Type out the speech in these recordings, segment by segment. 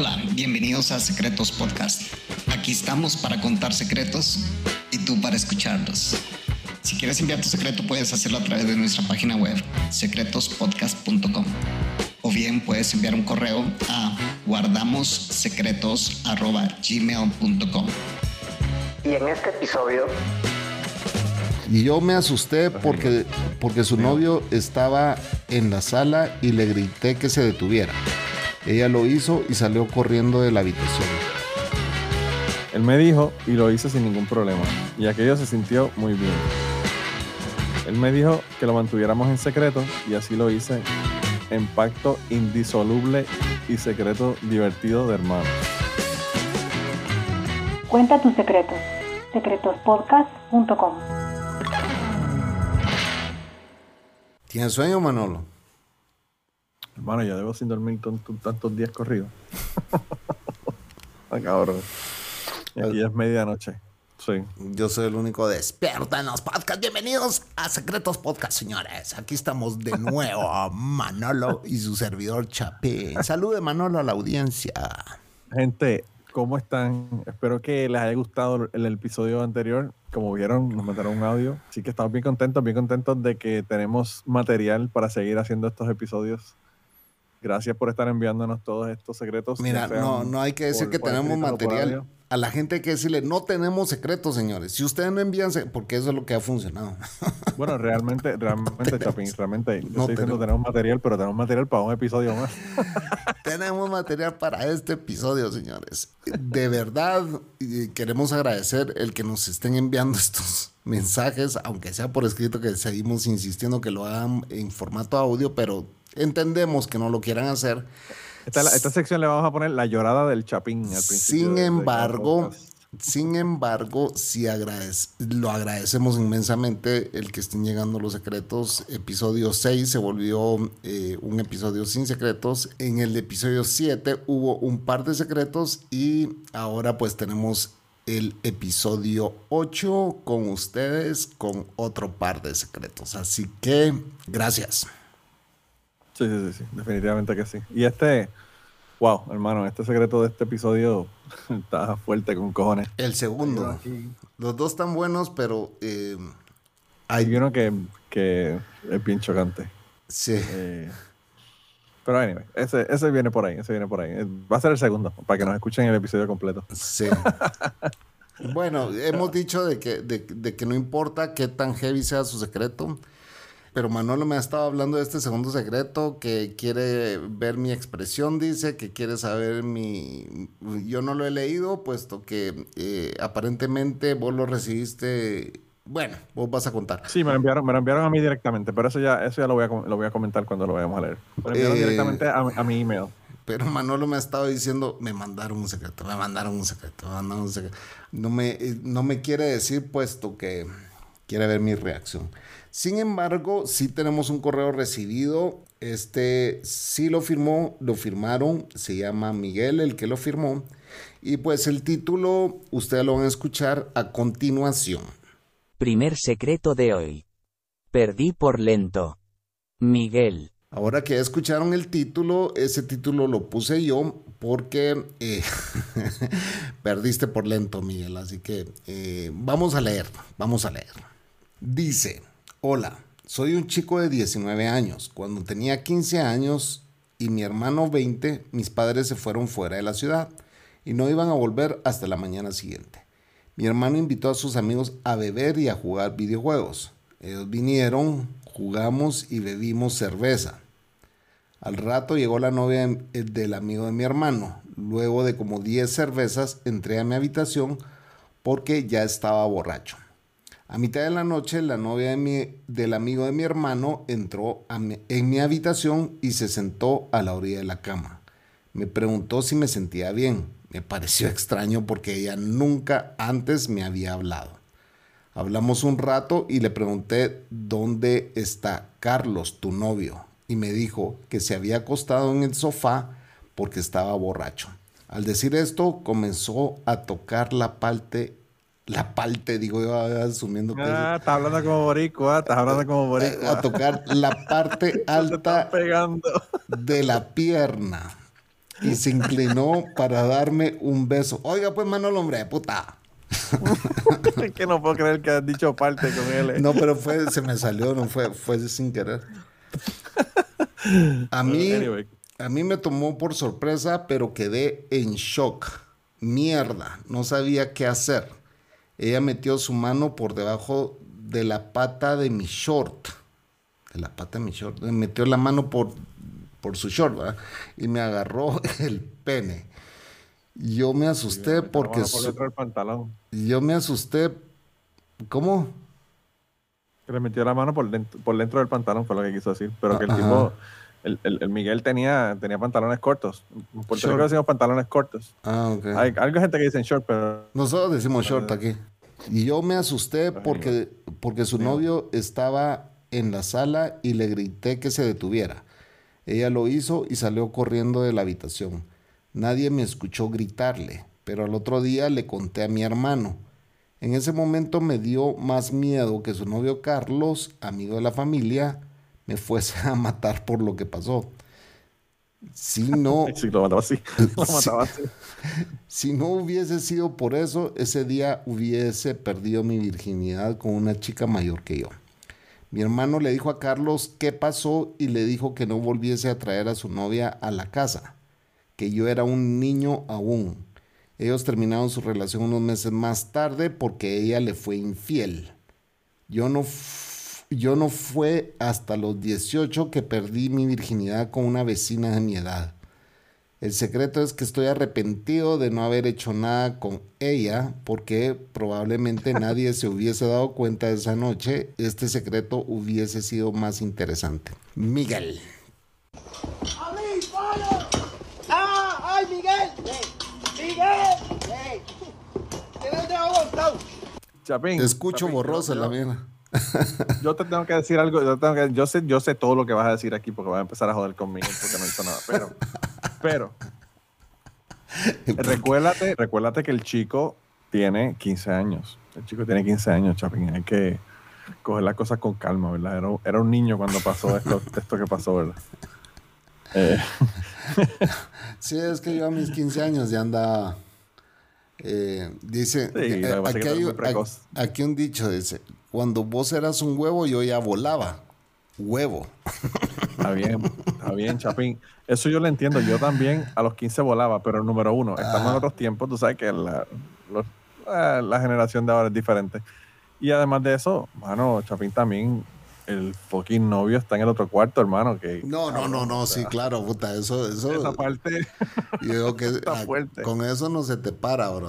Hola, bienvenidos a Secretos Podcast. Aquí estamos para contar secretos y tú para escucharlos. Si quieres enviar tu secreto puedes hacerlo a través de nuestra página web secretospodcast.com o bien puedes enviar un correo a guardamossecretos.gmail.com Y en este episodio Y yo me asusté porque, porque su novio estaba en la sala y le grité que se detuviera. Ella lo hizo y salió corriendo de la habitación. Él me dijo y lo hice sin ningún problema. Y aquello se sintió muy bien. Él me dijo que lo mantuviéramos en secreto y así lo hice en pacto indisoluble y secreto divertido de hermanos. Cuenta tus secretos. secretospodcast.com ¿Tienes sueño, Manolo? Hermano, ya debo sin dormir tantos días corridos. Ay, cabrón. Y aquí es medianoche. Sí. Yo soy el único despierto en los podcasts. Bienvenidos a Secretos Podcast, señores. Aquí estamos de nuevo, Manolo y su servidor Chapín. Salude, Manolo, a la audiencia. Gente, ¿cómo están? Espero que les haya gustado el episodio anterior. Como vieron, nos mandaron un audio. Así que estamos bien contentos, bien contentos de que tenemos material para seguir haciendo estos episodios. Gracias por estar enviándonos todos estos secretos. Mira, no, no hay que decir por- que por tenemos material. A la gente hay que decirle, no tenemos secretos, señores. Si ustedes no envían, porque eso es lo que ha funcionado. Bueno, realmente, realmente, Chapín, realmente, yo No estoy diciendo tenemos. tenemos material, pero tenemos material para un episodio más. Tenemos material para este episodio, señores. De verdad, queremos agradecer el que nos estén enviando estos mensajes, aunque sea por escrito, que seguimos insistiendo que lo hagan en formato audio, pero entendemos que no lo quieran hacer. Esta, esta sección le vamos a poner la llorada del Chapín al principio. Sin embargo, sin embargo, sí agradec- lo agradecemos inmensamente el que estén llegando los secretos. Episodio 6 se volvió eh, un episodio sin secretos. En el episodio 7 hubo un par de secretos y ahora pues tenemos el episodio 8 con ustedes con otro par de secretos. Así que gracias. Sí, sí, sí, sí, definitivamente que sí. Y este, wow, hermano, este secreto de este episodio está fuerte con cojones. El segundo. Los dos están buenos, pero eh, hay Hay uno que, que es bien chocante. Sí. Eh, pero anyway, ese, ese viene por ahí, ese viene por ahí. Eh, Va a ser el segundo, para que nos escuchen el episodio completo. Sí. bueno, hemos dicho de que, de, de que no importa qué tan heavy sea su secreto, pero Manolo me ha estado hablando de este segundo secreto, que quiere ver mi expresión, dice, que quiere saber mi... Yo no lo he leído, puesto que eh, aparentemente vos lo recibiste... Bueno, vos vas a contar. Sí, me lo enviaron, me lo enviaron a mí directamente, pero eso ya, eso ya lo voy a, lo voy a comentar cuando lo vayamos a leer. Me lo enviaron Eh, directamente a, mi- a mi email. Pero Manolo me ha estado diciendo, me mandaron un secreto, me mandaron un secreto, me mandaron un secreto. No me, eh, no me quiere decir puesto que quiere ver mi reacción. Sin embargo, sí tenemos un correo recibido. Este sí lo firmó, lo firmaron. Se llama Miguel el que lo firmó. Y pues el título, ustedes lo van a escuchar a continuación. Primer secreto de hoy. Perdí por lento. Miguel. Ahora que ya escucharon el título, ese título lo puse yo porque eh, perdiste por lento, Miguel. Así que eh, vamos a leer, vamos a leer. Dice, hola, soy un chico de 19 años. Cuando tenía 15 años y mi hermano 20, mis padres se fueron fuera de la ciudad y no iban a volver hasta la mañana siguiente. Mi hermano invitó a sus amigos a beber y a jugar videojuegos. Ellos vinieron, jugamos y bebimos cerveza. Al rato llegó la novia de- del amigo de mi hermano. Luego de como 10 cervezas entré a mi habitación porque ya estaba borracho. A mitad de la noche la novia del amigo de mi hermano entró en mi habitación y se sentó a la orilla de la cama. Me preguntó si me sentía bien. Me pareció extraño porque ella nunca antes me había hablado. Hablamos un rato y le pregunté dónde está Carlos, tu novio, y me dijo que se había acostado en el sofá porque estaba borracho. Al decir esto, comenzó a tocar la parte, la parte, digo yo, asumiendo que Ah, estás hablando como boricua, estás hablando como boricua. a tocar la parte alta pegando. de la pierna. y se inclinó para darme un beso. Oiga, pues, Manolo, hombre, puta. Es que no puedo creer que has dicho parte con él. eh. No, pero fue, se me salió, no fue, fue sin querer. A mí, Anyway. a mí me tomó por sorpresa, pero quedé en shock. Mierda, no sabía qué hacer. Ella metió su mano por debajo de la pata de mi short. De la pata de mi short. Me Metió la mano por, por su short, ¿verdad? Y me agarró el pene. Yo me asusté porque... Su- pantalón. yo me asusté. ¿Cómo? Que le metió la mano por dentro, por dentro del pantalón, fue lo que quiso decir. Pero que el Ajá. tipo, el, el- el Miguel tenía, tenía pantalones cortos. En Puerto Short. Rico decimos pantalones cortos. Ah, ok. Hay, hay gente que dice short, pero Nosotros decimos short aquí. Y yo me asusté porque, porque su novio estaba en la sala y le grité que se detuviera. Ella lo hizo y salió corriendo de la habitación. Nadie me escuchó gritarle, pero al otro día le conté a mi hermano. En ese momento me dio más miedo que su novio Carlos, amigo de la familia, me fuese a matar por lo que pasó. Si no, sí, lo mataba así. Lo Sí. mataba si no hubiese sido por eso, ese día hubiese perdido mi virginidad con una chica mayor que yo. Mi hermano le dijo a Carlos qué pasó y le dijo que no volviese a traer a su novia a la casa, que yo era un niño aún. Ellos terminaron su relación unos meses más tarde porque ella le fue infiel. Yo no, yo no fue hasta los 18 que perdí mi virginidad con una vecina de mi edad. El secreto es que estoy arrepentido de no haber hecho nada con ella porque probablemente nadie se hubiese dado cuenta esa noche. Este secreto hubiese sido más interesante. Miguel. ¡Ah! ¡Ay, Miguel! ¡Ey! ¡Miguel! ¡Ey! ¿Tienes de aguantado? Chapín. Te escucho Chapín, borroso yo- la mierda. Yo te tengo que decir algo. Yo, tengo que- yo sé, yo sé todo lo que vas a decir aquí porque vas a empezar a joder conmigo porque no hizo nada. Pero, pero, recuérdate, recuérdate que el chico tiene 15 años. El chico tiene 15 años, Chapín. Hay que coger las cosas con calma, ¿verdad? Era, era un niño cuando pasó esto, esto que pasó, ¿verdad? Eh, Sí, es que yo a mis 15 años ya andaba. eh, dice, Sí, eh, hay, aquí un dicho dice, cuando vos eras un huevo yo ya volaba. Huevo. Está bien, está bien, Chapín. Eso yo lo entiendo. Yo también a los 15 volaba, pero número uno, estamos en otros tiempos. Tú sabes que la, los- eh, la generación de ahora es diferente. Y además de eso, mano, Chapín también, el fucking novio está en el otro cuarto, hermano. Que, No, no, no, no, sí, claro, puta, eso, eso. Esa parte. Yo digo que Está ah, fuerte. con eso no se te para, bro.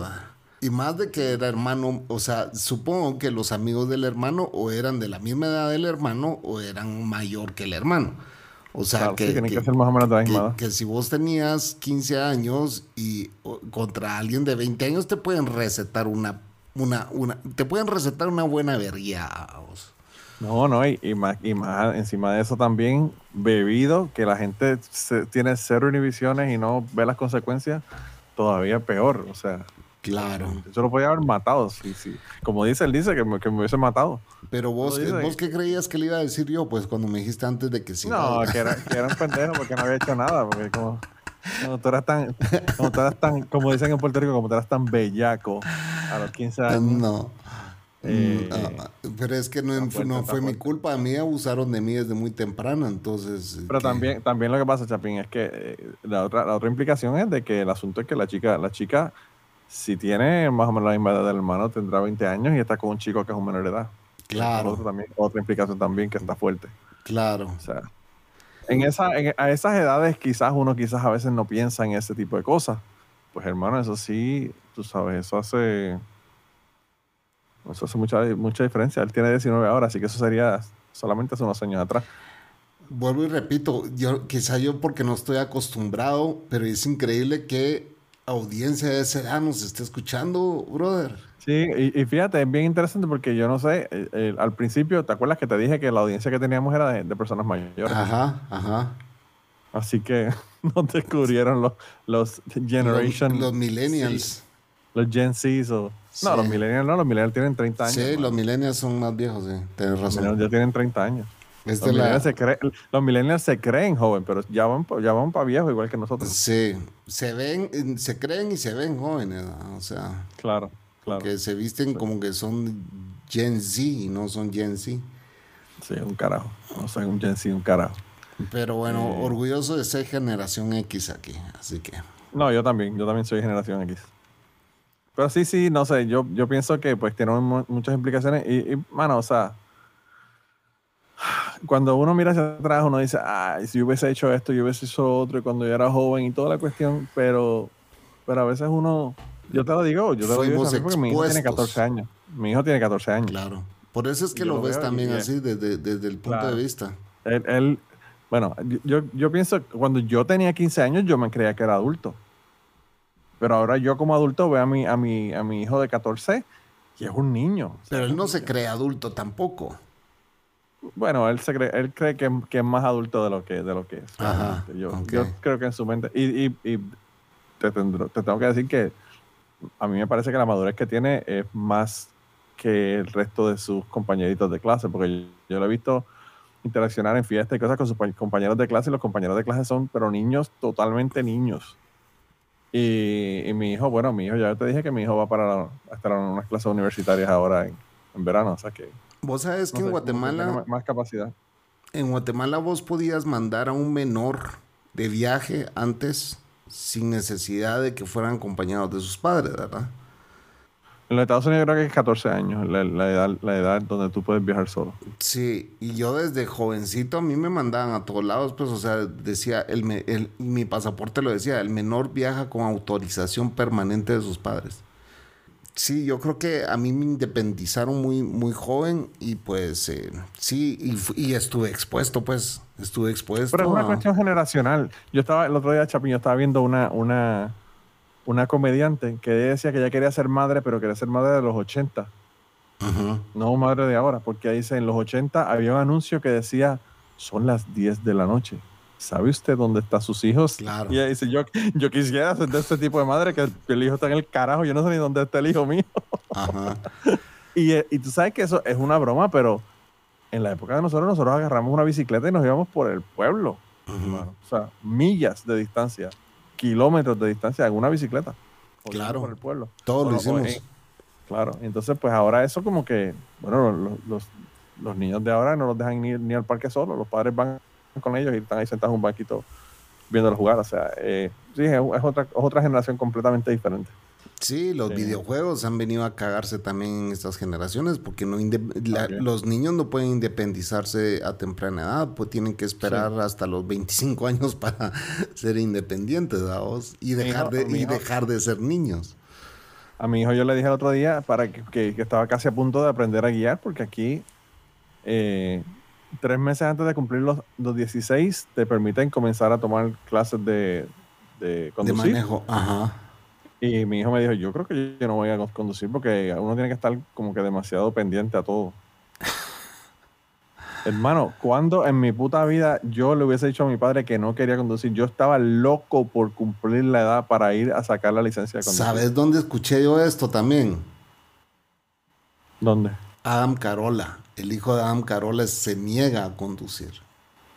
Y más de que era hermano, o sea, supongo que los amigos del hermano o eran de la misma edad del hermano o eran mayor que el hermano. O sea, Claro, que, sí, que que- ser más o menos de la que- misma edad. que si vos tenías 15 años y o, contra alguien de 20 años te pueden recetar una, una, una, te pueden recetar una buena vos. No, no, y, y más, y más encima de eso también, bebido, que la gente se- tiene cero inhibiciones y no ve las consecuencias, todavía peor. O sea, Claro. yo lo podía haber matado. Sí, sí. Como dice, él dice que me, que me hubiese matado. Pero vos, ahí. ¿vos qué creías que le iba a decir yo? Pues cuando me dijiste antes de que sí. No, que era, que era un pendejo porque no había hecho nada. Porque como, como tú eras tan, como tú eras tan, como dicen en Puerto Rico, como tú eras tan bellaco a los 15 años. No. Eh, ah, pero es que no, fue mi culpa. A mí abusaron de mí desde muy temprano, entonces. Pero también, también lo que pasa, Chapín, es que eh, la otra, la otra implicación es de que el asunto es que la chica, la chica, si tiene más o menos la misma edad del hermano, tendrá 20 años y está con un chico que es un menor de edad. Claro, Otra, también, otra implicación también que está fuerte. claro. O sea, en esa, en- a esas edades quizás uno quizás a veces no piensa en ese tipo de cosas. Pues hermano, eso sí, tú sabes, eso hace, eso hace mucha, mucha diferencia. Él tiene 19 ahora, así que eso sería solamente hace unos años atrás. Vuelvo y repito, yo quizá yo porque no estoy acostumbrado, pero es increíble que audiencia de edad nos esté escuchando, brother. Sí, y, y fíjate, es bien interesante porque yo no sé, eh, eh, al principio, ¿te acuerdas que te dije que la audiencia que teníamos era de, de personas mayores? Ajá, ajá. Así que nos descubrieron los, los Generation, Los, los millennials. los Gen Zs o... Sí. No, los millennials no, los millennials tienen 30 años. Sí, los millennials son más viejos, sí. Tienes razón. ya tienen 30 años. Es Los de la- millennials, se creen, los millennials se creen joven, pero ya van, ya van para viejos igual que nosotros. Sí, se ven, se creen y se ven jóvenes, ¿no? o sea, Claro, claro. que se visten como que son Gen Z y no son Gen Z. Sí, un carajo. No soy un Gen Z, un carajo. Pero bueno, Eh. orgulloso de ser generación X aquí, así que. No, yo también, yo también soy generación X. Pero sí, sí, no sé, yo, yo pienso que pues tiene mu- muchas implicaciones y, y, mano, o sea, cuando uno mira hacia atrás, uno dice, ay, si yo hubiese hecho esto, yo hubiese hecho otro, y cuando yo era joven y toda la cuestión, pero, pero a veces uno, yo te lo digo, yo te lo digo porque mi hijo tiene expuestos. 14 años. Mi hijo tiene 14 años. Claro. Por eso es que lo lo ves también y- así desde, desde el punto Claro. de vista. Él, él- bueno, yo, yo pienso que cuando yo tenía 15 años yo me creía que era adulto. Pero ahora yo como adulto veo a mi, a mi, a mi hijo de 14 y es un niño. Pero él no se cree adulto tampoco. Bueno, él, se cree, él cree que, que es más adulto de lo que, de lo que es. Ajá. Yo, yo creo que en su mente... Y, y- y te, tendré- te tengo que decir que a mí me parece que la madurez que tiene es más que el resto de sus compañeritos de clase, porque yo, yo lo he visto interaccionar en fiestas y cosas con sus pa- compañeros de clase y los compañeros de clase son, pero niños, totalmente niños. Y, y mi hijo, bueno, mi hijo, ya te dije que mi hijo va para estar en unas clases universitarias ahora en, en verano, o sea que... Vos sabes no que en sé, Guatemala, más- capacidad. en Guatemala vos podías mandar a un menor de viaje antes sin necesidad de que fueran acompañados de sus padres, ¿verdad? En los Estados Unidos creo que es 14 años la, la edad, la edad donde tú puedes viajar solo. Sí, y yo desde jovencito a mí me mandaban a todos lados, pues, o sea, decía, el- mi pasaporte lo decía, el menor viaja con autorización permanente de sus padres. Sí, yo creo que a mí me independizaron muy, muy joven y pues eh, sí, y, estuve expuesto, pues, estuve expuesto. Pero es una a- cuestión generacional. Yo estaba, el otro día, Chapín, yo estaba viendo una, una, una comediante que decía que ella quería ser madre, pero quería ser madre de los 80, Ujú. no madre de ahora, porque ahí dice, en los 80 había un anuncio que decía, son las 10 de la noche. ¿Sabe usted dónde están sus hijos? Claro. Y ella dice, yo, yo quisiera ser de este tipo de madre, que el, hijo está en el carajo, yo no sé ni dónde está el hijo mío. Ajá. Y, eh, y tú sabes que eso es una broma, pero en la época de nosotros, nosotros agarramos una bicicleta y nos íbamos por el pueblo. hermano. O sea, millas de distancia, kilómetros de distancia en una bicicleta. Claro. Por el pueblo. Todos lo Bueno, hicimos. pues, eh, claro. Entonces, pues ahora eso como que, bueno, los, los- los niños de ahora no los dejan ni, ni al parque solo. Los padres van con ellos y están ahí sentados en un banquito viéndolos jugar. O sea, eh, sí, es, es otra, es otra generación completamente diferente. Sí, los Sí. videojuegos han venido a cagarse también en estas generaciones porque no la- los niños no pueden independizarse a temprana edad, pues tienen que esperar hasta los 25 años para ser independientes ¿verdad? y dejar hijo- de y dejar de ser niños. A mi hijo yo le dije el otro día para que, que- que estaba casi a punto de aprender a guiar, porque aquí eh, tres meses antes de cumplir los, los 16 te permiten comenzar a tomar clases de, de De conducir. manejo, ajá. y mi hijo me dijo, yo creo que yo, yo no voy a conducir porque uno tiene que estar como que demasiado pendiente a todo. Hermano, cuando en mi puta vida yo le hubiese dicho a mi padre que no quería conducir, yo estaba loco por cumplir la edad para ir a sacar la licencia de conducir. ¿Sabes dónde escuché yo esto también? ¿Dónde? Adam Carola, el hijo de Adam Carola se niega a conducir.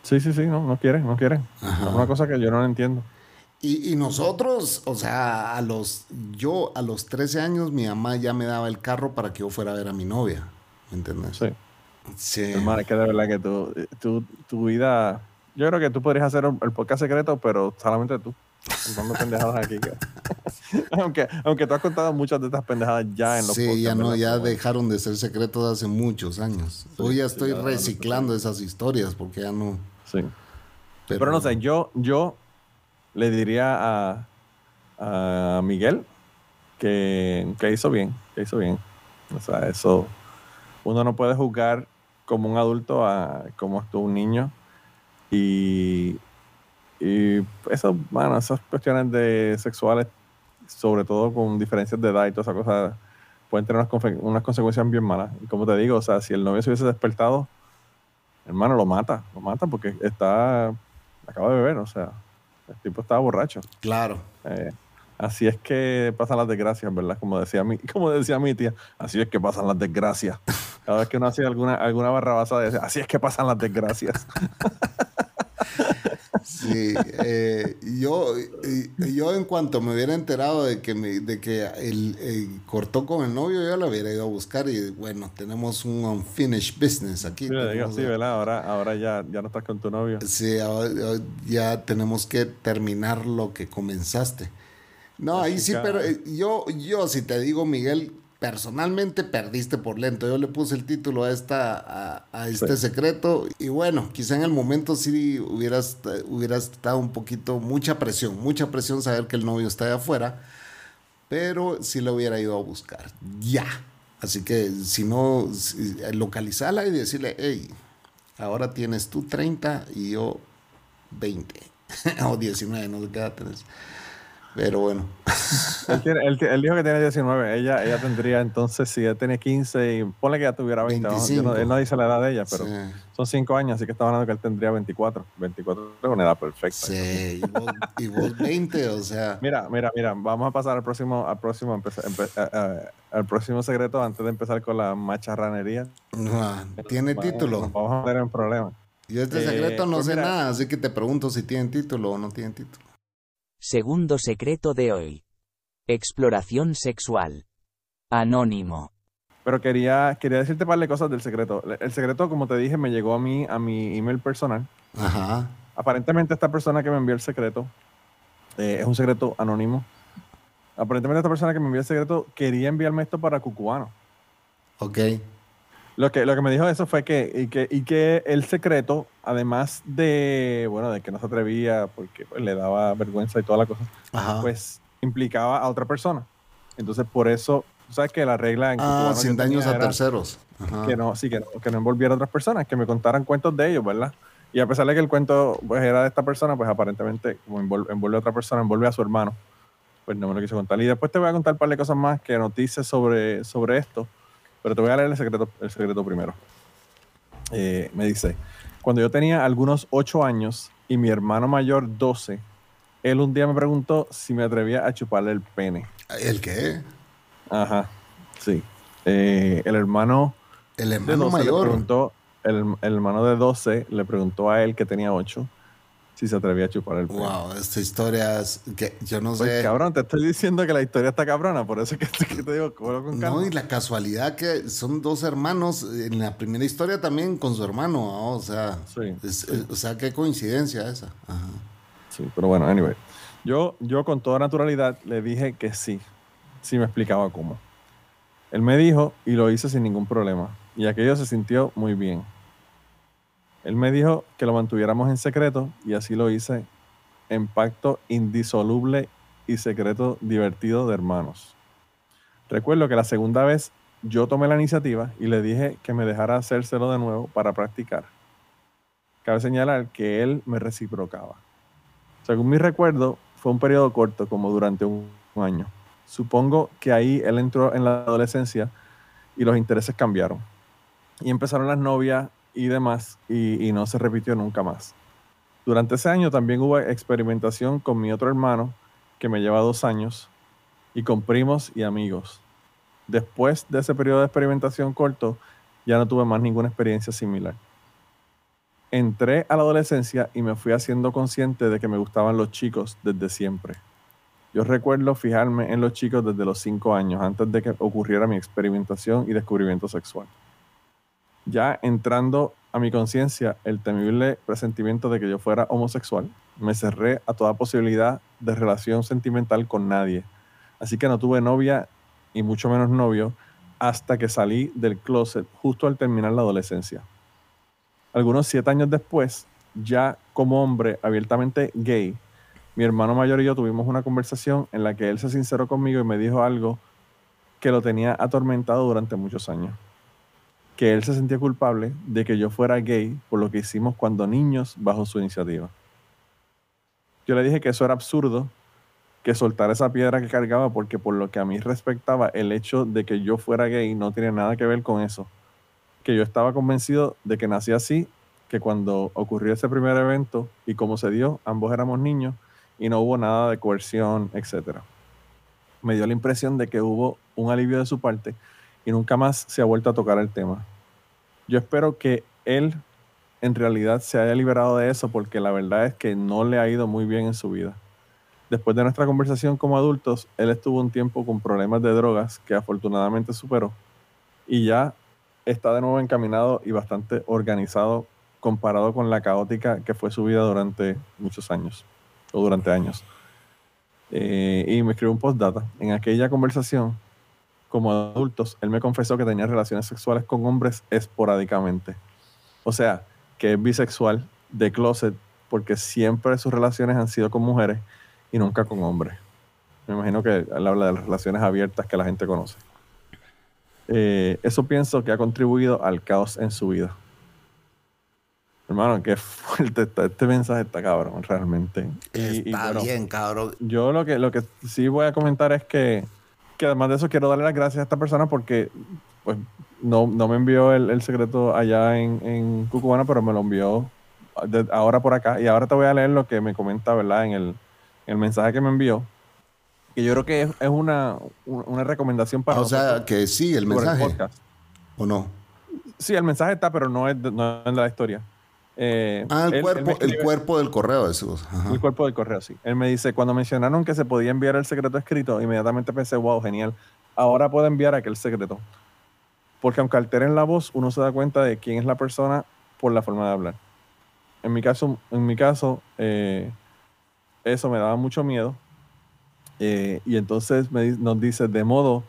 Sí, sí, sí, no, no quieren, no quieren. Ajá. Es una cosa que yo no entiendo. Y, y nosotros, o sea, a los, yo a los 13 años, mi mamá ya me daba el carro para que yo fuera a ver a mi novia. ¿Me entiendes? Sí. Sí. Hermano, es que de verdad que tú, tú- tu vida. Yo creo que tú podrías hacer el podcast secreto, pero solamente tú. Contando pendejadas aquí. que- aunque, aunque tú has contado muchas de estas pendejadas ya en los Sí, ya no, ya Pero, dejaron de ser secretos hace muchos años. Hoy ya sí, estoy ya dejaron de ser reciclando esas historias porque ya no. Sí. Pero, no sé, yo, yo le diría a, a Miguel que, que hizo bien, que hizo bien. O sea, eso, uno no puede juzgar como un adulto a como estuvo un niño. Y, y eso, bueno, esas cuestiones de sexuales, sobre todo con diferencias de edad y todas esas cosas, pueden tener unas, unas consecuencias bien malas. Y como te digo, o sea, si el novio se hubiese despertado, hermano, lo mata, lo mata porque está, acaba de beber, o sea, el tipo estaba borracho. Claro. Eh, así es que pasan las desgracias, ¿verdad? Como decía mi, como decía mi tía, así es que pasan las desgracias. Cada vez que uno hacía alguna, alguna barrabasa de así es que pasan las desgracias. Sí, eh, yo, yo en cuanto me hubiera enterado de que, me, de que él eh, cortó con el novio, yo lo hubiera ido a buscar y bueno, tenemos un unfinished business aquí. Sí, le digo, sí, ¿verdad? Ahora, ahora ya, ya no estás con tu novio. Sí, ahora- ya tenemos que terminar lo que comenzaste. No, ahí sí, pero eh, yo, yo si te digo, Miguel, personalmente perdiste por lento. Yo le puse el título a, esta, a, a este Sí. secreto y bueno, quizá en el momento sí hubieras, hubieras estado un poquito, mucha presión, mucha presión saber que el novio está allá afuera, pero sí lo hubiera ido a buscar, ya. Así que si no, si- localizarla y decirle, hey, ahora tienes tú 30 y yo 20 o 19, no sé qué edad tenés. Pero bueno, Él, tiene- él ti- él dijo que tiene 19. Ella, ella tendría entonces, si él tiene 15 y ponle que ya tuviera 20. ¿no? Yo no- 25. él no dice la edad de ella, pero sí, son 5 años, así que está hablando que él tendría 24. 24 es una edad perfecta. sí, y, vos, y vos 20, o sea, Mira, mira, mira, vamos a pasar al próximo, al próximo, empeza- empe- a- a- al próximo secreto antes de empezar con la macharranería. ah, tiene Vamos- título. nos Vamos a meter en problemas. Yo este Eh, secreto no pues sé mira. nada, así que te pregunto si tienen título o no tienen título. Segundo secreto de hoy. Exploración sexual. Anónimo. Pero quería, quería decirte un par de cosas del secreto. El secreto, como te dije, me llegó a mí, a mi email personal. Ajá, Aparentemente esta persona que me envió el secreto eh, es un secreto anónimo. Aparentemente esta persona que me envió el secreto quería enviarme esto para Cucubano. ok. Lo que, lo que me dijo eso fue que y, que y que el secreto, además de, bueno, de que no se atrevía porque pues, le daba vergüenza y toda la cosa, Ajá. pues implicaba a otra persona. Entonces por eso, sabes que la regla en ah, sin daños a terceros. Ajá. que no, sí, que no, que no envolviera a otras personas, que me contaran cuentos de ellos, ¿verdad? Y a pesar de que el cuento pues, era de esta persona, pues aparentemente, como envol- envuelve a otra persona, envuelve a su hermano, pues no me lo quiso contar. Y después te voy a contar un par de cosas más que noticias sobre, sobre esto, pero te voy a leer el secreto, el secreto primero. Eh, me dice, cuando yo tenía algunos 8 años y mi hermano mayor 12, él un día me preguntó si me atrevía a chuparle el pene. ¿El qué? Ajá, sí. Eh, el hermano El hermano 12 le mayor. preguntó, el, el hermano de 12 le preguntó a él que tenía 8 si se atrevía a chupar el pene. Wow, esta historia es que yo no sé. cabrón, te estoy diciendo que la historia está cabrona, por eso es que, que te digo, cógelo con calma. No, y la casualidad que son dos hermanos en la primera historia también con su hermano, ¿no? o sea, Sí, es- sí. o sea, qué coincidencia esa. Ajá. Sí, pero bueno, anyway. Yo, yo con toda naturalidad le dije que sí, sí me explicaba cómo. Él me dijo y lo hice sin ningún problema. Y aquello se sintió muy bien. Él me dijo que lo mantuviéramos en secreto y así lo hice en pacto indisoluble y secreto divertido de hermanos. Recuerdo que la segunda vez yo tomé la iniciativa y le dije que me dejara hacérselo de nuevo para practicar. Cabe señalar que él me reciprocaba. Según mi recuerdo, fue un periodo corto, como durante un año. Supongo que ahí él entró en la adolescencia y los intereses cambiaron. Y empezaron las novias y demás, y, no se repitió nunca más. Durante ese año también hubo experimentación con mi otro hermano, que me lleva dos años, y con primos y amigos. Después de ese periodo de experimentación corto, ya no tuve más ninguna experiencia similar entré a la adolescencia y me fui haciendo consciente de que me gustaban los chicos desde siempre. Yo recuerdo fijarme en los chicos desde los cinco años, antes de que ocurriera mi experimentación y descubrimiento sexual. Ya entrando a mi conciencia el temible presentimiento de que yo fuera homosexual, me cerré a toda posibilidad de relación sentimental con nadie. Así que no tuve novia y mucho menos novio hasta que salí del closet justo al terminar la adolescencia algunos siete años después, ya como hombre abiertamente gay, mi hermano mayor y yo tuvimos una conversación en la que él se sinceró conmigo y me dijo algo que lo tenía atormentado durante muchos años. Que él se sentía culpable de que yo fuera gay por lo que hicimos cuando niños bajo su iniciativa. Yo le dije que eso era absurdo, que soltar esa piedra que cargaba porque por lo que a mí respectaba el hecho de que yo fuera gay no tiene nada que ver con eso que yo estaba convencido de que nací así, que cuando ocurrió ese primer evento y cómo se dio, ambos éramos niños y no hubo nada de coerción, etc. Me dio la impresión de que hubo un alivio de su parte y nunca más se ha vuelto a tocar el tema. Yo espero que él en realidad se haya liberado de eso porque la verdad es que no le ha ido muy bien en su vida. Después de nuestra conversación como adultos, él estuvo un tiempo con problemas de drogas que afortunadamente superó y ya está de nuevo encaminado y bastante organizado comparado con la caótica que fue su vida durante muchos años o durante años. Eh, y me escribió un postdata. En aquella conversación, como adultos, él me confesó que tenía relaciones sexuales con hombres esporádicamente. O sea, que es bisexual de closet porque siempre sus relaciones han sido con mujeres y nunca con hombres. Me imagino que él habla de las relaciones abiertas que la gente conoce. Eh, eso pienso que ha contribuido al caos en su vida. Hermano, qué fuerte está. Este mensaje está cabrón, realmente. Y- y Está bueno, bien, cabrón. Yo lo que, lo que sí voy a comentar es que, que además de eso quiero darle las gracias a esta persona porque pues, no, no me envió el, el secreto allá en, en Cucubana, pero me lo envió de- ahora por acá. Y ahora te voy a leer lo que me comenta, ¿verdad? En el, en el mensaje que me envió. Que yo creo que es, es una, una recomendación para Ah, o sea, que sí, el mensaje. ¿O no? Sí, el mensaje está, pero no es no es de la historia. Eh, Ah, el, él- él cuerpo, el escribe- cuerpo del correo, eso. Ajá. el cuerpo del correo, sí. Él me dice, cuando mencionaron que se podía enviar el secreto escrito, inmediatamente pensé, wow, genial. Ahora puedo enviar aquel secreto. Porque aunque alteren la voz, uno se da cuenta de quién es la persona por la forma de hablar. En mi caso, en mi caso eh, eso me daba mucho miedo. Eh, y entonces me nos dice, de modo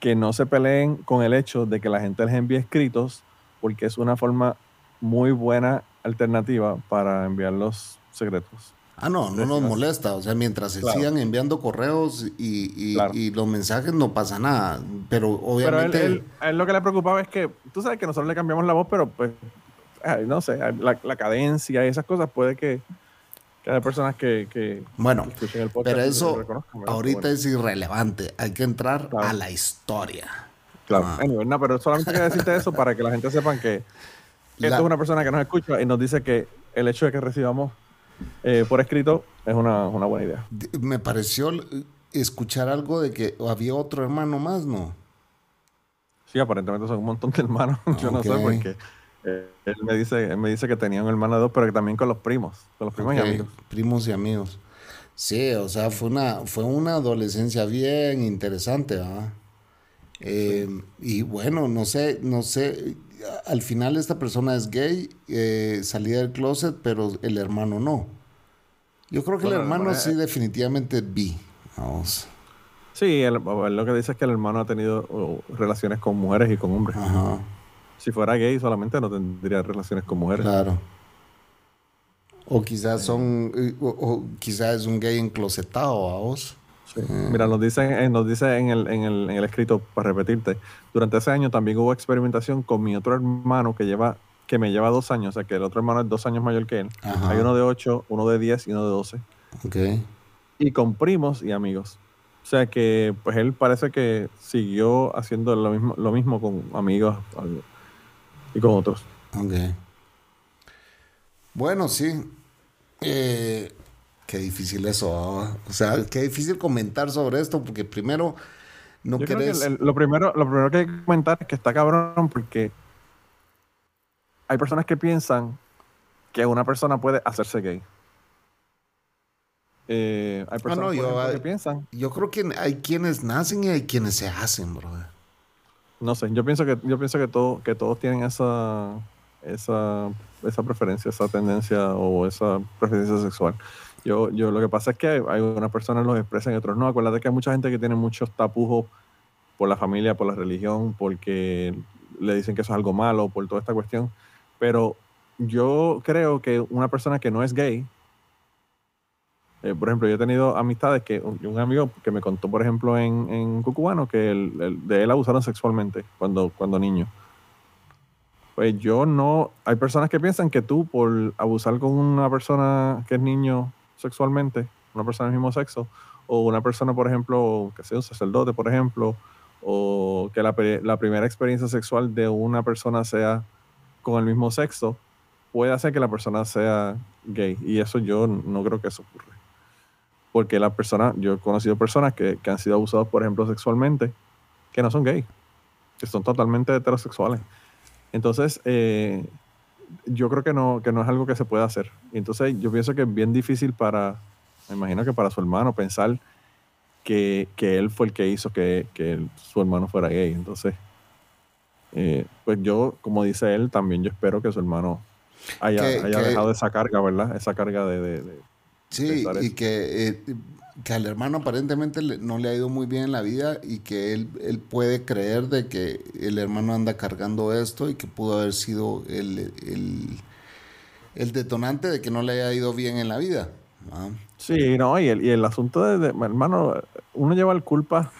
que no se peleen con el hecho de que la gente les envíe escritos, porque es una forma muy buena alternativa para enviar los secretos. Ah, no, no nos molesta. O sea, mientras se Claro. sigan enviando correos y, y- Claro. y los mensajes no pasa nada. Pero Pero él, obviamente. él- a él lo que le preocupaba es que, tú sabes que nosotros le cambiamos la voz, pero pues, ay, no sé, la, la cadencia y esas cosas puede que, que haya personas que, que bueno, que escuchen el podcast pero eso ahorita Bueno, es irrelevante. Hay que entrar Claro. a la historia. claro. ah. Anyway, no, pero solamente quería decirte eso para que la gente sepan que La- esto es una persona que nos escucha y nos dice que el hecho de que recibamos eh, por escrito es una, una buena idea. Me pareció escuchar algo de que había otro hermano más, ¿no? Sí, aparentemente son un montón de hermanos. Yo no sé Ok. porque eh, él me dice, él me dice que tenía un hermano de dos, pero que también con los primos, con los primos y amigos. Primos y amigos. Sí, o sea, fue una, fue una adolescencia bien interesante, ¿verdad? Eh, y bueno, no sé, no sé, al final esta persona es gay, eh, salía del closet, pero el hermano no. Yo creo que Bueno, el hermano eh, sí definitivamente es bi. Vamos. Sí, él lo que dice es que el hermano ha tenido oh, relaciones con mujeres y con hombres. Ajá, Si fuera gay solamente no tendría relaciones con mujeres. claro. O quizás son, eh, o, o quizás es un gay enclosetado, vamos. Sí. Mira, nos dice, eh, nos dice en, el, en, el, en el escrito, para repetirte, durante ese año también hubo experimentación con mi otro hermano que lleva que me lleva dos años, o sea que el otro hermano es dos años mayor que él. Ajá. Hay uno de ocho, uno de diez y uno de doce. Ok. Y con primos y amigos. O sea que pues él parece que siguió haciendo lo mismo, lo mismo con amigos y con otros. Ok. Bueno, sí. Eh, qué difícil eso. ¿ah? O sea, qué difícil comentar sobre esto porque primero no Yo creo que querés... el- lo, primero, lo primero que hay que comentar es que está cabrón porque hay personas que piensan que una persona puede hacerse gay. Eh, hay personas no, yo, ejemplo, ah, que piensan, Yo creo que hay quienes nacen y hay quienes se hacen, brother. no sé, yo pienso que yo pienso que todo, que todos tienen esa, esa, esa preferencia, esa tendencia o esa preferencia sexual. Yo, yo lo que pasa es que hay, hay unas personas los expresan y otros no. Acuérdate que hay mucha gente que tiene muchos tapujos por la familia, por la religión, porque le dicen que eso es algo malo, por toda esta cuestión. Pero yo creo que una persona que no es gay, eh, por ejemplo, yo he tenido amistades que un, amigo que me contó, por ejemplo, en, en Cucubano, que de él abusaron sexualmente cuando, cuando niño. Pues yo no, hay personas que piensan que tú por abusar con una persona que es niño sexualmente, una persona del mismo sexo, o una persona, por ejemplo, que sea un sacerdote, por ejemplo, o que la, la primera experiencia sexual de una persona sea con el mismo sexo, puede hacer que la persona sea gay. Y eso yo no creo que eso ocurra. Porque la persona, yo he conocido personas que, que han sido abusados, por ejemplo, sexualmente, que no son gay, que son totalmente heterosexuales. Entonces, eh, yo creo que no, que no es algo que se pueda hacer. Y entonces yo pienso que es bien difícil para, me imagino que para su hermano pensar que, que él fue el que hizo que, que él- su hermano fuera gay. Entonces, eh, pues yo, como dice él, también yo espero que su hermano haya, Que- haya dejado esa carga, ¿verdad? Esa carga de... de- de- Sí, y que, eh, que al hermano aparentemente le- no le ha ido muy bien en la vida y que él, él puede creer de que el hermano anda cargando esto y que pudo haber sido el, el, el detonante de que no le haya ido bien en la vida. Sí, no, y el, y el asunto de, de- hermano, uno lleva el culpa,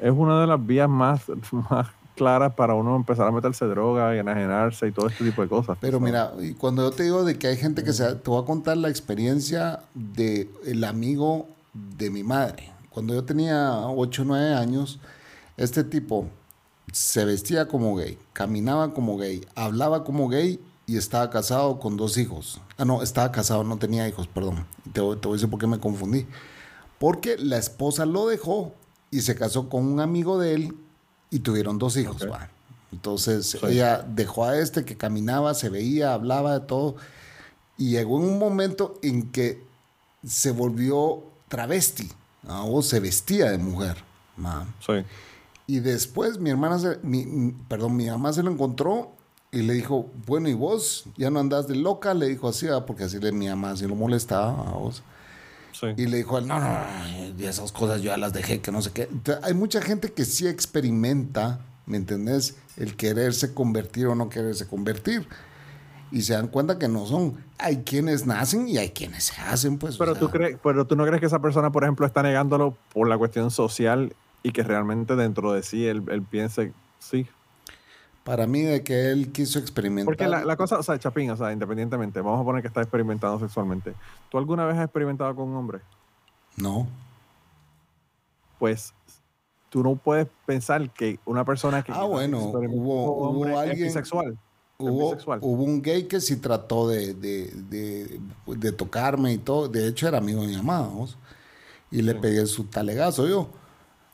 es una de las vías más, más claras para uno empezar a meterse droga y enajenarse y todo este tipo de cosas. Pero So, mira, cuando yo te digo de que hay gente que se... Te voy a contar la experiencia de el amigo de mi madre. Cuando yo tenía 8 o 9 años, este tipo se vestía como gay, caminaba como gay, hablaba como gay y estaba casado con dos hijos. Ah, no, estaba casado, no tenía hijos, perdón. Te, te voy a decir por qué me confundí. Porque la esposa lo dejó y se casó con un amigo de él y tuvieron dos hijos. Ok. va. Entonces ella dejó a este que caminaba, se veía, hablaba de todo. Y llegó en un momento en que se volvió travesti, ¿no? o se vestía de mujer. ¿no? Sí. Y después mi hermana, se- mi, mi- perdón, mi mamá se lo encontró y le dijo, bueno, ¿y vos? ¿Ya no andás de loca? Le dijo así, ¿verdad? porque así le, mi mamá así lo molestaba a vos. Sí. Y le dijo, él, no, no, no, y esas cosas yo ya las dejé, que no sé qué. Entonces, hay mucha gente que sí experimenta, ¿me entendés? El quererse convertir o no quererse convertir. Y se dan cuenta que no son. Hay quienes nacen y hay quienes se hacen, pues. o Pero sea, tú, crees, pero tú no crees que esa persona, por ejemplo, está negándolo por la cuestión social y que realmente dentro de sí él, él piense, sí. Para mí, de que él quiso experimentar. Porque la, la cosa, o sea, Chapín, o sea, independientemente, vamos a poner que está experimentando sexualmente. ¿Tú alguna vez has experimentado con un hombre? No. Pues tú no puedes pensar que una persona que Ah, bueno, hubo- con hubo alguien- es Hubo, bisexual. hubo un gay que sí trató de, de, de- de tocarme y todo. De hecho, era amigo de mi mamá, vamos. Y le pegué su talegazo yo.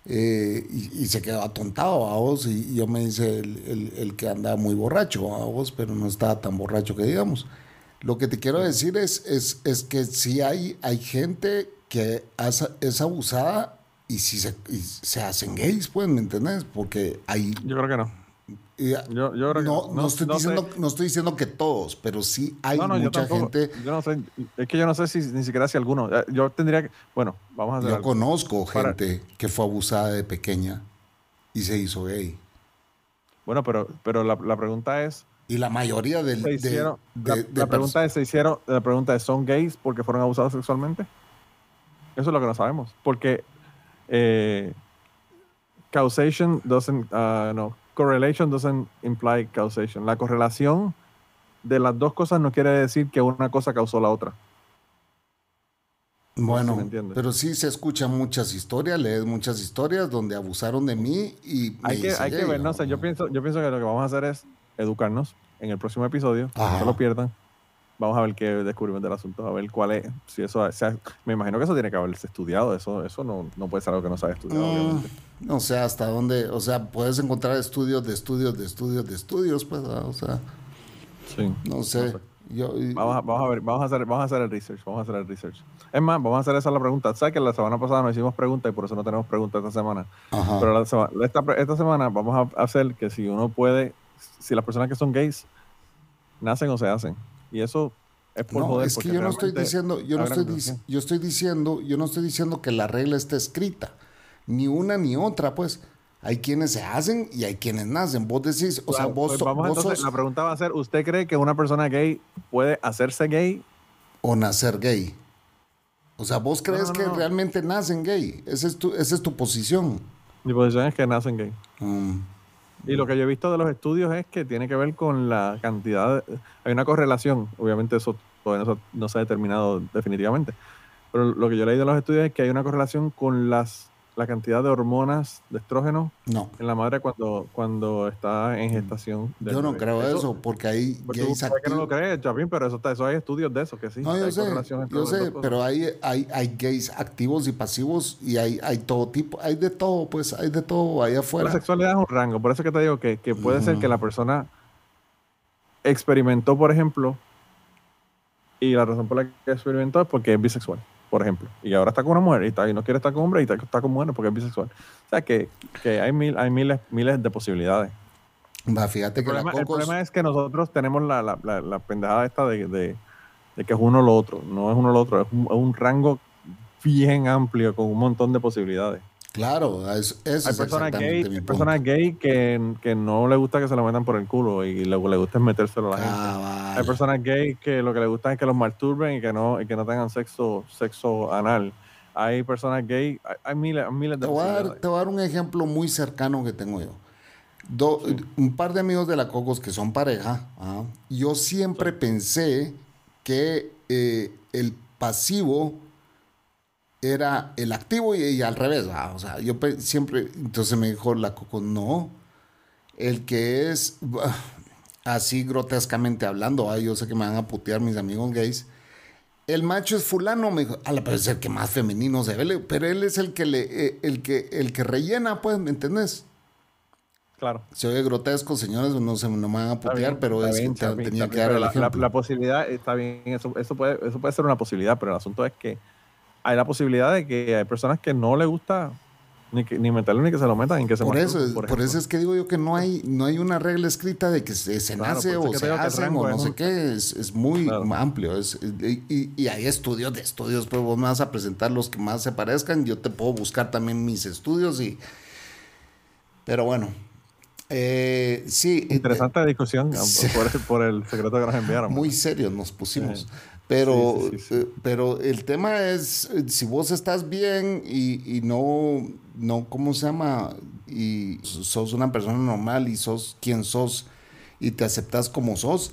Eh, y, se quedó atontado a vos. Y, yo me dice el, el- que andaba muy borracho a vos, pero no estaba tan borracho que digamos. Lo que te quiero decir es, es, es que sí hay, hay gente que es abusada y si se, se hacen gays, pues, ¿me entendés? Porque hay Yo creo que no. Yo- yo creo que no, no. no No- estoy no sé. diciendo, no estoy diciendo que todos, pero sí hay no, no, yo mucha gente. Yo no sé, es que yo no sé si ni siquiera si alguno. eh, Yo tendría que, bueno, vamos a hacer Yo algo. conozco Para- gente que fue abusada de pequeña y se hizo gay. Bueno, pero, pero la, la pregunta es, Y la mayoría del, ¿se de, hicieron, de- la, de la pregunta es, ¿se hicieron, la pregunta es, ¿son gays porque fueron abusados sexualmente? Eso es lo que no sabemos. Porque eh, causation doesn't, uh, no, correlation doesn't imply causation. La correlación de las dos cosas no quiere decir que una cosa causó la otra. Bueno, pero sí se escuchan muchas historias, lees muchas historias donde abusaron de mí y me Hay que, hice hay que ver, no sé, yo pienso, yo pienso que lo que vamos a hacer es educarnos en el próximo episodio, Ajá. no se lo pierdan. Vamos a ver qué descubrimos del asunto, a ver cuál es, si eso, o sea, me imagino que eso tiene que haberse estudiado, eso, eso no, no puede ser algo que no se haya estudiado, Mm, obviamente. no sé hasta dónde, o sea, puedes encontrar estudios de estudios de estudios de estudios, pues, o sea, Sí. no sé. Yo, Vamos a, vamos a ver, vamos a hacer, vamos a hacer el research, vamos a hacer el research. Es más, vamos a hacer esa la pregunta. ¿Sabes que la semana pasada no hicimos preguntas y por eso no tenemos preguntas esta semana? ajá. Pero la sema- esta, esta semana vamos a hacer que si uno puede, si las personas que son gays nacen o se hacen. Y eso es por No, joder. es que yo no estoy diciendo, yo no estoy, dic- yo estoy diciendo, yo no estoy diciendo que la regla esté escrita, ni una ni otra, pues. Hay quienes se hacen y hay quienes nacen. Vos decís, o sea, vos, pues so- vamos vos entonces, sos la pregunta va a ser, ¿usted cree que una persona gay puede hacerse gay? o nacer gay. O sea, vos crees no, que no. realmente nacen gay. Esa es tu, esa es tu posición. Mi posición es que nacen gay. Mm, Y lo que yo he visto de los estudios es que tiene que ver con la cantidad. de- hay una correlación, obviamente eso todavía no se, no se ha determinado definitivamente. Pero lo que yo leí de los estudios es que hay una correlación con las, la cantidad de hormonas de estrógeno no, en la madre cuando, cuando está en gestación. del yo no bebé. creo eso, porque hay Pues tú gays sabes que no lo crees, Chapín, pero eso, está, eso hay estudios de eso, que sí. No, yo hay sé, yo sé, pero hay, hay, hay gays activos y pasivos y hay, hay todo tipo, hay de todo, pues hay de todo allá La afuera. sexualidad es un rango, por eso que te digo que, que puede ser que la persona experimentó, por ejemplo, y la razón por la que experimentó es porque es bisexual, por ejemplo. Y ahora está con una mujer y, está, y no quiere estar con hombre y está, está con mujeres porque es bisexual. O sea, que, que hay, mil, hay miles, miles de posibilidades. Fíjate El que problema, el Cocos- problema es que nosotros tenemos la, la, la, la pendejada esta de, de, de que es uno lo otro. No es uno lo otro, es un, es un rango bien amplio con un montón de posibilidades. Claro, es- eso Hay es personas gay, mi hay personas gay que, que no le gusta que se lo metan por el culo y lo que le gusta es metérselo a la gente. Hay personas gay que lo que les gusta es que los masturben y que no, y que no tengan sexo, sexo anal. Hay personas gay, hay, hay miles, miles de Te voy, a dar, posibilidades. te voy a dar un ejemplo muy cercano que tengo yo. Do- Un par de amigos de la Cocos que son pareja, ah, yo siempre pensé que eh, el pasivo era el activo y, y al revés. ah, O sea, yo siempre, entonces me dijo la Cocos, no, el que es así grotescamente hablando, ah, yo sé que me van a putear mis amigos gays. El macho es fulano, me dijo, a la pero es el que más femenino se ve, pero él es el que le, eh, el que, el que rellena, pues, ¿me entendés? Claro. Se oye grotesco, señores, no se no me van a putear, bien, pero es bien, tenía que dar el la, la- ejemplo. la posibilidad está bien, eso, eso, puede, eso puede ser una posibilidad, pero el asunto es que hay la posibilidad de que hay personas que no le gusta ni, que, ni meterlo ni que se lo metan, ni que se por eso, masturben, por, ejemplo. eso es que digo yo que no hay, no hay una regla escrita de que se, se Claro, nace por eso o se el rango o no sé qué, es, es muy Claro. amplio. Es, y, y- hay estudios de estudios, pues vos me vas a presentar los que más se parezcan, yo te puedo buscar también mis estudios y... Pero bueno, eh, sí. eh, Interesante discusión Sí. por, por el secreto que nos enviaron. Muy serios nos pusimos. Sí. Pero, Sí, sí, sí, eh, pero el tema es, eh, si vos estás bien y, y no, no, ¿cómo se llama? Y sos una persona normal y sos quien sos y te aceptas como sos,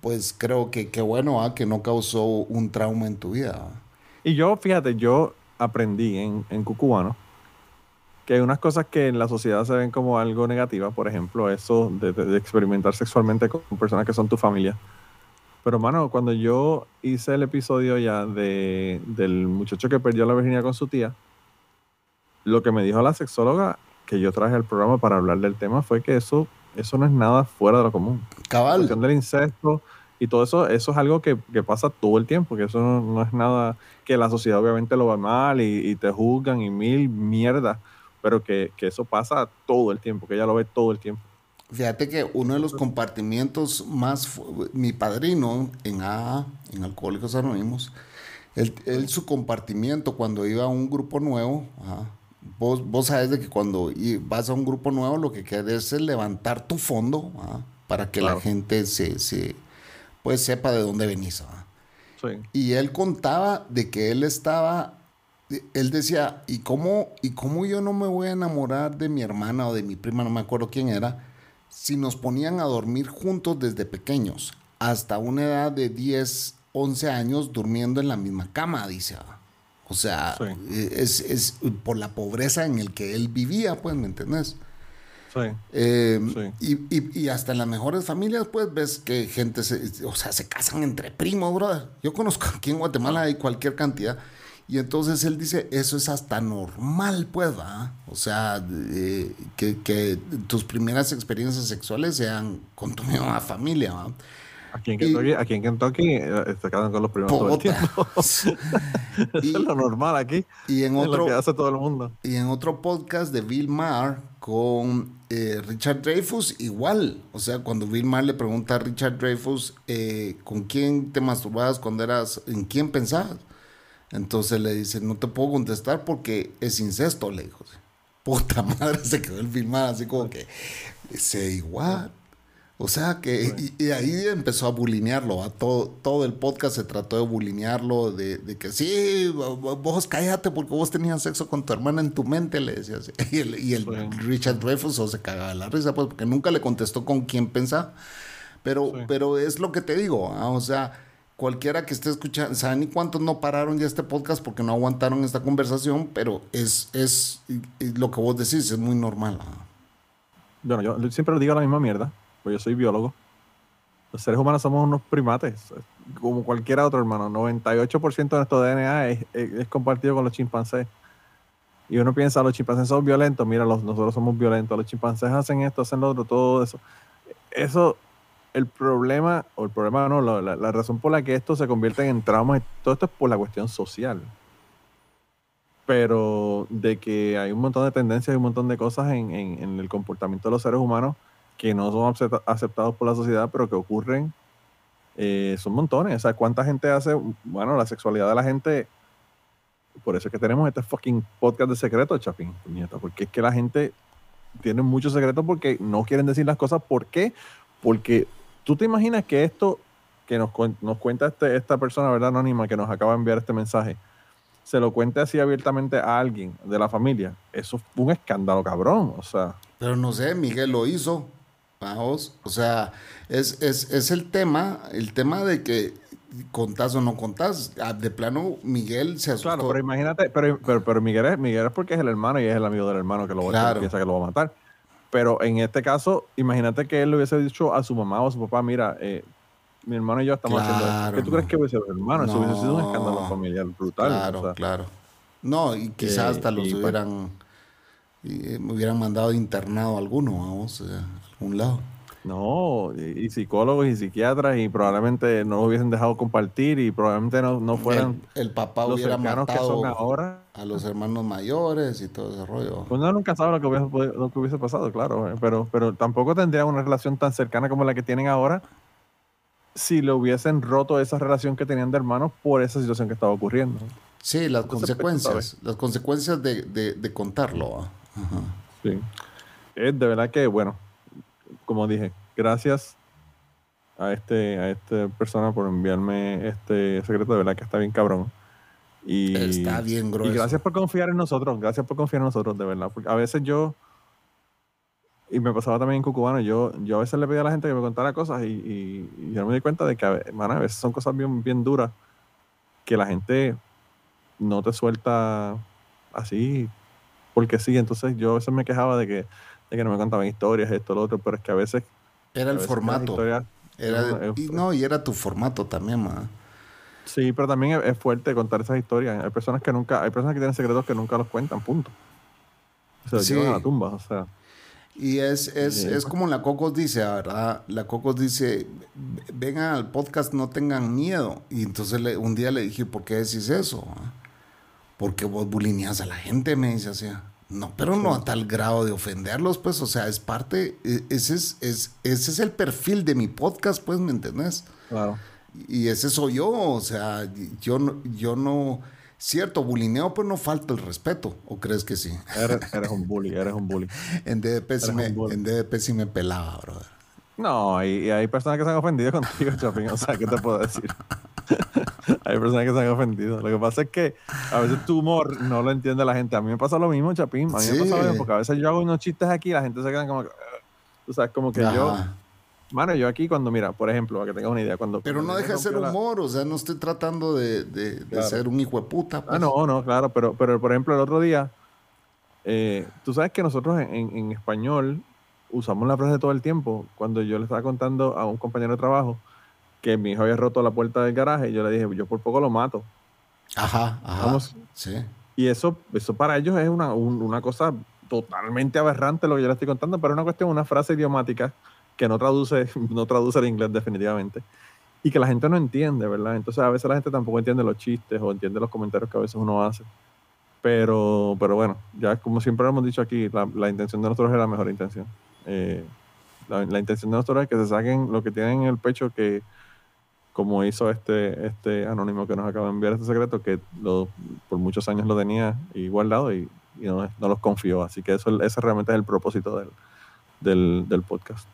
pues creo que qué bueno ah, que no causó un trauma en tu vida. ah. Y yo, fíjate, yo aprendí en, en Cucubano que hay unas cosas que en la sociedad se ven como algo negativa, por ejemplo, eso de, de- de experimentar sexualmente con personas que son tu familia. Pero, mano, cuando yo hice el episodio ya de, del muchacho que perdió la virginidad con su tía, lo que me dijo la sexóloga que yo traje al programa para hablar del tema fue que eso, eso no es nada fuera de lo común la Cabal. cuestión del incesto y todo eso, eso es algo que, que pasa todo el tiempo, que eso no, no es nada que la sociedad obviamente lo ve mal y, y te juzgan y mil mierda, pero que, que eso pasa todo el tiempo, que ella lo ve todo el tiempo. Fíjate que uno de los compartimientos más, mi padrino en AA, en Alcohólicos Anónimos, él, él su compartimiento cuando iba a un grupo nuevo, ajá, vos, vos sabes de que cuando vas a un grupo nuevo lo que quieres es levantar tu fondo ajá, para que la gente se, se, pues sepa de dónde venís. Sí. Y él contaba de que él estaba, él decía, ¿y cómo, ¿y cómo yo no me voy a enamorar de mi hermana o de mi prima, no me acuerdo quién era, si nos ponían a dormir juntos desde pequeños, hasta una edad de 10, 11 años durmiendo en la misma cama, dice. ah. O sea, Sí. es, es por la pobreza en el que él vivía, pues, ¿me entendés? Sí. Eh, Sí. y, y- y hasta en las mejores familias, pues ves que gente, se, o sea, se casan entre primos, brother. Yo conozco aquí en Guatemala hay cualquier cantidad. Y entonces él dice, eso es hasta normal, pues, ¿va? O sea, eh, que, que tus primeras experiencias sexuales sean con tu misma familia, ¿va? Aquí en Y- Kentucky, aquí en Kentucky eh, se quedan con los primos todo el tiempo. Eso Y- es lo normal aquí. Y en Es lo otro, que hace todo el mundo. Y en otro podcast de Bill Maher con eh, Richard Dreyfus, igual. O sea, cuando Bill Maher le pregunta a Richard Dreyfus, eh, ¿con quién te masturbabas cuando eras, en quién pensabas? Entonces le dice, no te puedo contestar porque es incesto, le dijo. Puta madre, se quedó el Maher así como que, se igual. O sea que, y, y ahí empezó a bulinearlo, a todo, todo el podcast se trató de bulinearlo, de, de que sí, vos cállate porque vos tenías sexo con tu hermana en tu mente, le decía así. Y el, y el Sí. Richard Dreyfus se cagaba la risa, pues, porque nunca le contestó con quién pensaba. Pero, Sí. pero es lo que te digo, ah, o sea, cualquiera que esté escuchando, ¿saben ni cuántos no pararon ya este podcast porque no aguantaron esta conversación? Pero es, es, y lo que vos decís, es muy normal. Bueno, yo siempre le digo la misma mierda, pues yo soy biólogo. Los seres humanos somos unos primates, como cualquier otro hermano. 98% de nuestro DNA es, es- es compartido con los chimpancés. Y uno piensa, los chimpancés son violentos. Mira, los, nosotros somos violentos. Los chimpancés hacen esto, hacen lo otro, todo eso. Eso el problema, o el problema no, la, la- razón por la que esto se convierte en traumas, todo esto es por la cuestión social. Pero de que hay un montón de tendencias y un montón de cosas en, en- el comportamiento de los seres humanos que no son acepta- aceptados por la sociedad, pero que ocurren, eh, son montones. O sea, ¿cuánta gente hace? Bueno, la sexualidad de la gente. Por eso es que tenemos este fucking podcast de secretos, Chapín, puñeta, porque es que la gente tiene muchos secretos porque no quieren decir las cosas. ¿Por qué? Porque tú te imaginas que esto que nos, nos cuenta este- esta persona, ¿verdad? Anónima que nos acaba de enviar este mensaje, se lo cuente así abiertamente a alguien de la familia. Eso fue un escándalo, cabrón. O sea, Pero no sé, Miguel lo hizo. Vamos, o sea, es, es, es el tema, el tema de que contás o no contás. Ah, De plano, Miguel se asustó. claro, pero imagínate, pero, pero, pero Miguel, es, Miguel es porque es el hermano y es el amigo del hermano que lo que Claro. piensa que lo va a matar. Pero en este caso, imagínate que él le hubiese dicho a su mamá o a su papá, mira, eh, mi hermano y yo estamos haciendo esto. ¿Qué tú no. crees que hubiese sido hermano? Eso hubiese sido un escándalo familiar brutal. Claro, o sea. claro. No, y quizás Eh, hasta los pues, hubieran, eh, me hubieran mandado internado a alguno, vamos, eh, a algún lado. No, y, y psicólogos y psiquiatras y probablemente no lo hubiesen dejado compartir y probablemente no, no fueran el, el papá los hubiera cercanos que matado son ahora. a los hermanos mayores y todo ese rollo. Pues uno nunca sabe lo que hubiese, lo que hubiese pasado, claro, eh, pero, pero tampoco tendría una relación tan cercana como la que tienen ahora si le hubiesen roto esa relación que tenían de hermanos por esa situación que estaba ocurriendo. Sí, las Entonces, pues, consecuencias, las consecuencias de, de, de contarlo. Ajá. Sí. Es de verdad que, bueno, como dije, gracias a este a esta persona por enviarme este secreto, de verdad que está bien cabrón. Y, Está bien grueso. Y gracias por confiar en nosotros, gracias por confiar en nosotros, de verdad. Porque a veces yo, y me pasaba también en Cucubano, yo, yo a veces le pedía a la gente que me contara cosas y, y- y yo me di cuenta de que a man, a veces son cosas bien, bien duras que la gente no te suelta así porque sí. Entonces yo a veces me quejaba de que, de que no me contaban historias, esto, lo otro, pero es que a veces... Era el veces formato. historias- Era, No, y, no, y era tu formato también, ma. Sí, pero también es, es fuerte contar esas historias. Hay personas que nunca, hay personas que tienen secretos que nunca los cuentan, punto. Se los Sí. llevan a la tumba, o sea. Y es, es, es como la Cocos dice, ¿verdad? La Cocos dice, vengan al podcast, no tengan miedo. Y entonces le- un día le dije, ¿por qué decís eso? ah? Porque vos bulineas a la gente, me dice así. No, pero no a tal grado de ofenderlos, pues, o sea, es parte, e- ese es, es, ese es el perfil de mi podcast, pues, ¿me entendés? Claro. Y ese soy yo, o sea, yo no, yo no, cierto, bulineo, pero no falta el respeto, ¿o crees que sí? Eres, eres un bully, eres un bully. En DDP sí me, en DDP sí me pelaba, brother. No, y hay personas que se han ofendido contigo, Chapín. O sea, ¿qué te puedo decir? hay personas que se han ofendido. Lo que pasa es que a veces tu humor no lo entiende la gente. A mí me pasa lo mismo, Chapín. A mí me Sí. pasa lo mismo porque a veces yo hago unos chistes aquí y la gente se queda como. Tú sabes, como que yo... Ajá. Mano, yo aquí cuando, mira, por ejemplo, para que tengas una idea, cuando... Pero no me deja de ser rompió la- humor, o sea, no estoy tratando de, de- de Claro. ser un hijo de puta. pues. Ah, no, no, claro, pero, pero por ejemplo, el otro día, eh, tú sabes que nosotros en, en- en español usamos la frase todo el tiempo. Cuando yo le estaba contando a un compañero de trabajo que mi hijo había roto la puerta del garaje, yo le dije, yo por poco lo mato. Ajá, ajá. Vamos. Sí. Y eso, eso para ellos es una, un- una cosa totalmente aberrante lo que yo le estoy contando, pero es una cuestión, una frase idiomática que no traduce, no traduce el inglés definitivamente. Y que la gente no entiende, ¿verdad? Entonces a veces la gente tampoco entiende los chistes o entiende los comentarios que a veces uno hace. Pero, pero bueno, ya como siempre hemos dicho aquí, la, la intención de nosotros es la mejor intención. Eh, la, la intención de nosotros es que se saquen lo que tienen en el pecho que, como hizo este, este anónimo que nos acaba de enviar este secreto, que lo, por muchos años lo tenía y guardado y, y no, no los confió. Así que eso, ese realmente es el propósito del, del, del podcast.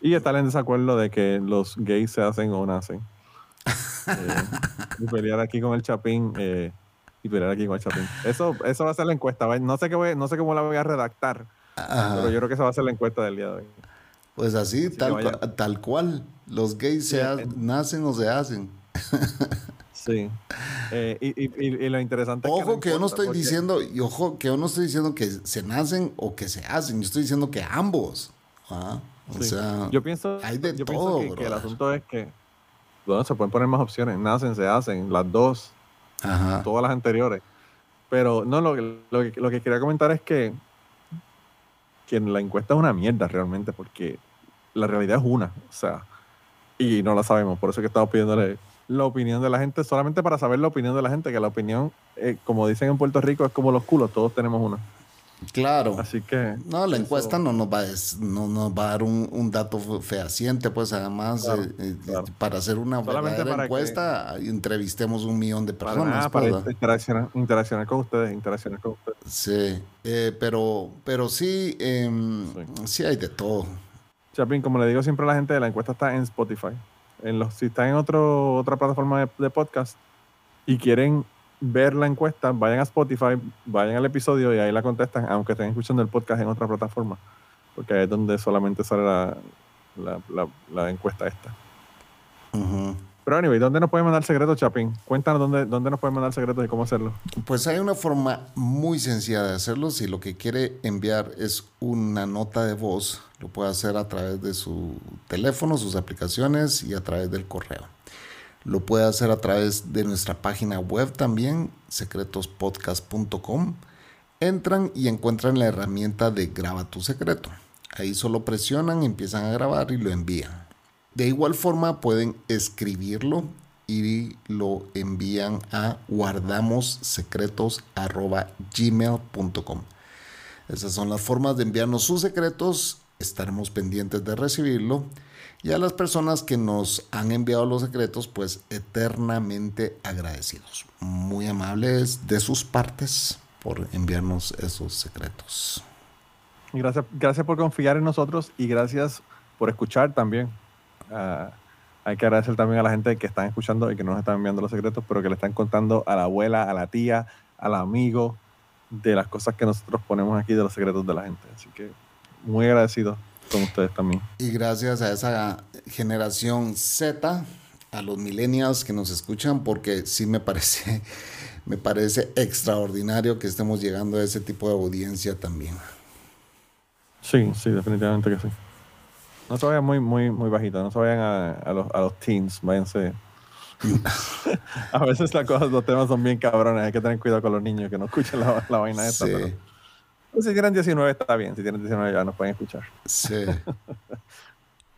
Y estar en desacuerdo de que los gays se hacen o nacen. Eh, y pelear aquí con el Chapín. eh, y pelear aquí con el Chapín. Eso, eso va a ser la encuesta. No sé, qué voy- no sé cómo la voy a redactar, Ajá. pero yo creo que esa va a ser la encuesta del día de hoy. Pues así, que tal, tal cual. Los gays se ha- en- nacen o se hacen. Sí. Eh, y, y- lo interesante es Ojo que yo no importa, estoy porque- diciendo, y ojo que yo no estoy diciendo que se nacen o que se hacen. Yo estoy diciendo que ambos. ¿ah? O Sí. sea, yo pienso, hay de yo todo, pienso que, que el asunto es que bueno, se pueden poner más opciones. Nacen, se hacen, las dos, ajá. todas las anteriores. Pero no, lo, que- lo, que, lo que quería comentar es que, que la encuesta es una mierda realmente, porque la realidad es una, o sea, y no la sabemos, por eso es que estamos pidiéndole la opinión de la gente, solamente para saber la opinión de la gente, que la opinión, eh, como dicen en Puerto Rico, es como los culos, todos tenemos una. Claro. Así que... No, la eso- encuesta no nos va a, no nos va a dar un, un dato fehaciente, pues además, Claro, eh, eh, claro. para hacer una Solamente verdadera para que- encuesta, entrevistemos un millón de Para, personas. nada, pues, para ¿verdad? interaccionar, interaccionar con ustedes, interaccionar con ustedes. Sí, eh, pero, pero sí, em, sí hay de todo. Chapin, como le digo siempre a la gente, la encuesta está en Spotify. En los, si está en otro, otra plataforma de, de podcast y quieren ver la encuesta, vayan a Spotify, vayan al episodio y ahí la contestan, aunque estén escuchando el podcast en otra plataforma. Porque ahí es donde solamente sale la, la, la- la encuesta esta. Ujú. Pero anyway, ¿dónde nos pueden mandar secretos, Chapin? Cuéntanos dónde, dónde nos pueden mandar secretos y cómo hacerlo. Pues hay una forma muy sencilla de hacerlo. Si lo que quiere enviar es una nota de voz, lo puede hacer a través de su teléfono, sus aplicaciones y a través del correo. Lo puede hacer a través de nuestra página web también, secretospodcast.com. Entran y encuentran la herramienta de Graba tu secreto. Ahí solo presionan, empiezan a grabar y lo envían. De igual forma pueden escribirlo y lo envían a guardamossecretos.gmail.com. Esas son las formas de enviarnos sus secretos. Estaremos pendientes de recibirlo. Y a las personas que nos han enviado los secretos, pues eternamente agradecidos. Muy amables de sus partes por enviarnos esos secretos. Gracias, gracias por confiar en nosotros y gracias por escuchar también. Ah, hay que agradecer también a la gente que están escuchando y que no nos están enviando los secretos, pero que le están contando a la abuela, a la tía, al amigo de las cosas que nosotros ponemos aquí de los secretos de la gente. Así que muy agradecido con ustedes también. Y gracias a esa generación Z, a los millennials que nos escuchan, porque sí me parece, me parece extraordinario que estemos llegando a ese tipo de audiencia también. Sí, sí, definitivamente que sí. No se vayan muy, muy, muy bajito, no se vayan a, a los, a los teens, váyanse. a veces las cosas, los temas son bien cabrones, hay que tener cuidado con los niños que no escuchen la, la vaina esta. Sí, pero- si tienen 19 está bien, si tienen 19 ya nos pueden escuchar. sí.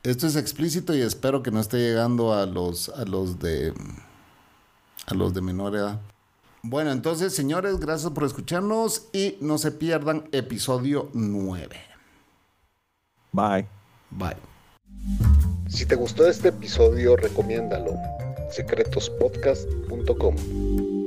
Esto es explícito y espero que no esté llegando a los, a los de a los de menor edad. Bueno, entonces, señores, gracias por escucharnos y no se pierdan episodio 9. Bye. Bye. Si te gustó este episodio, recomiéndalo. secretospodcast.com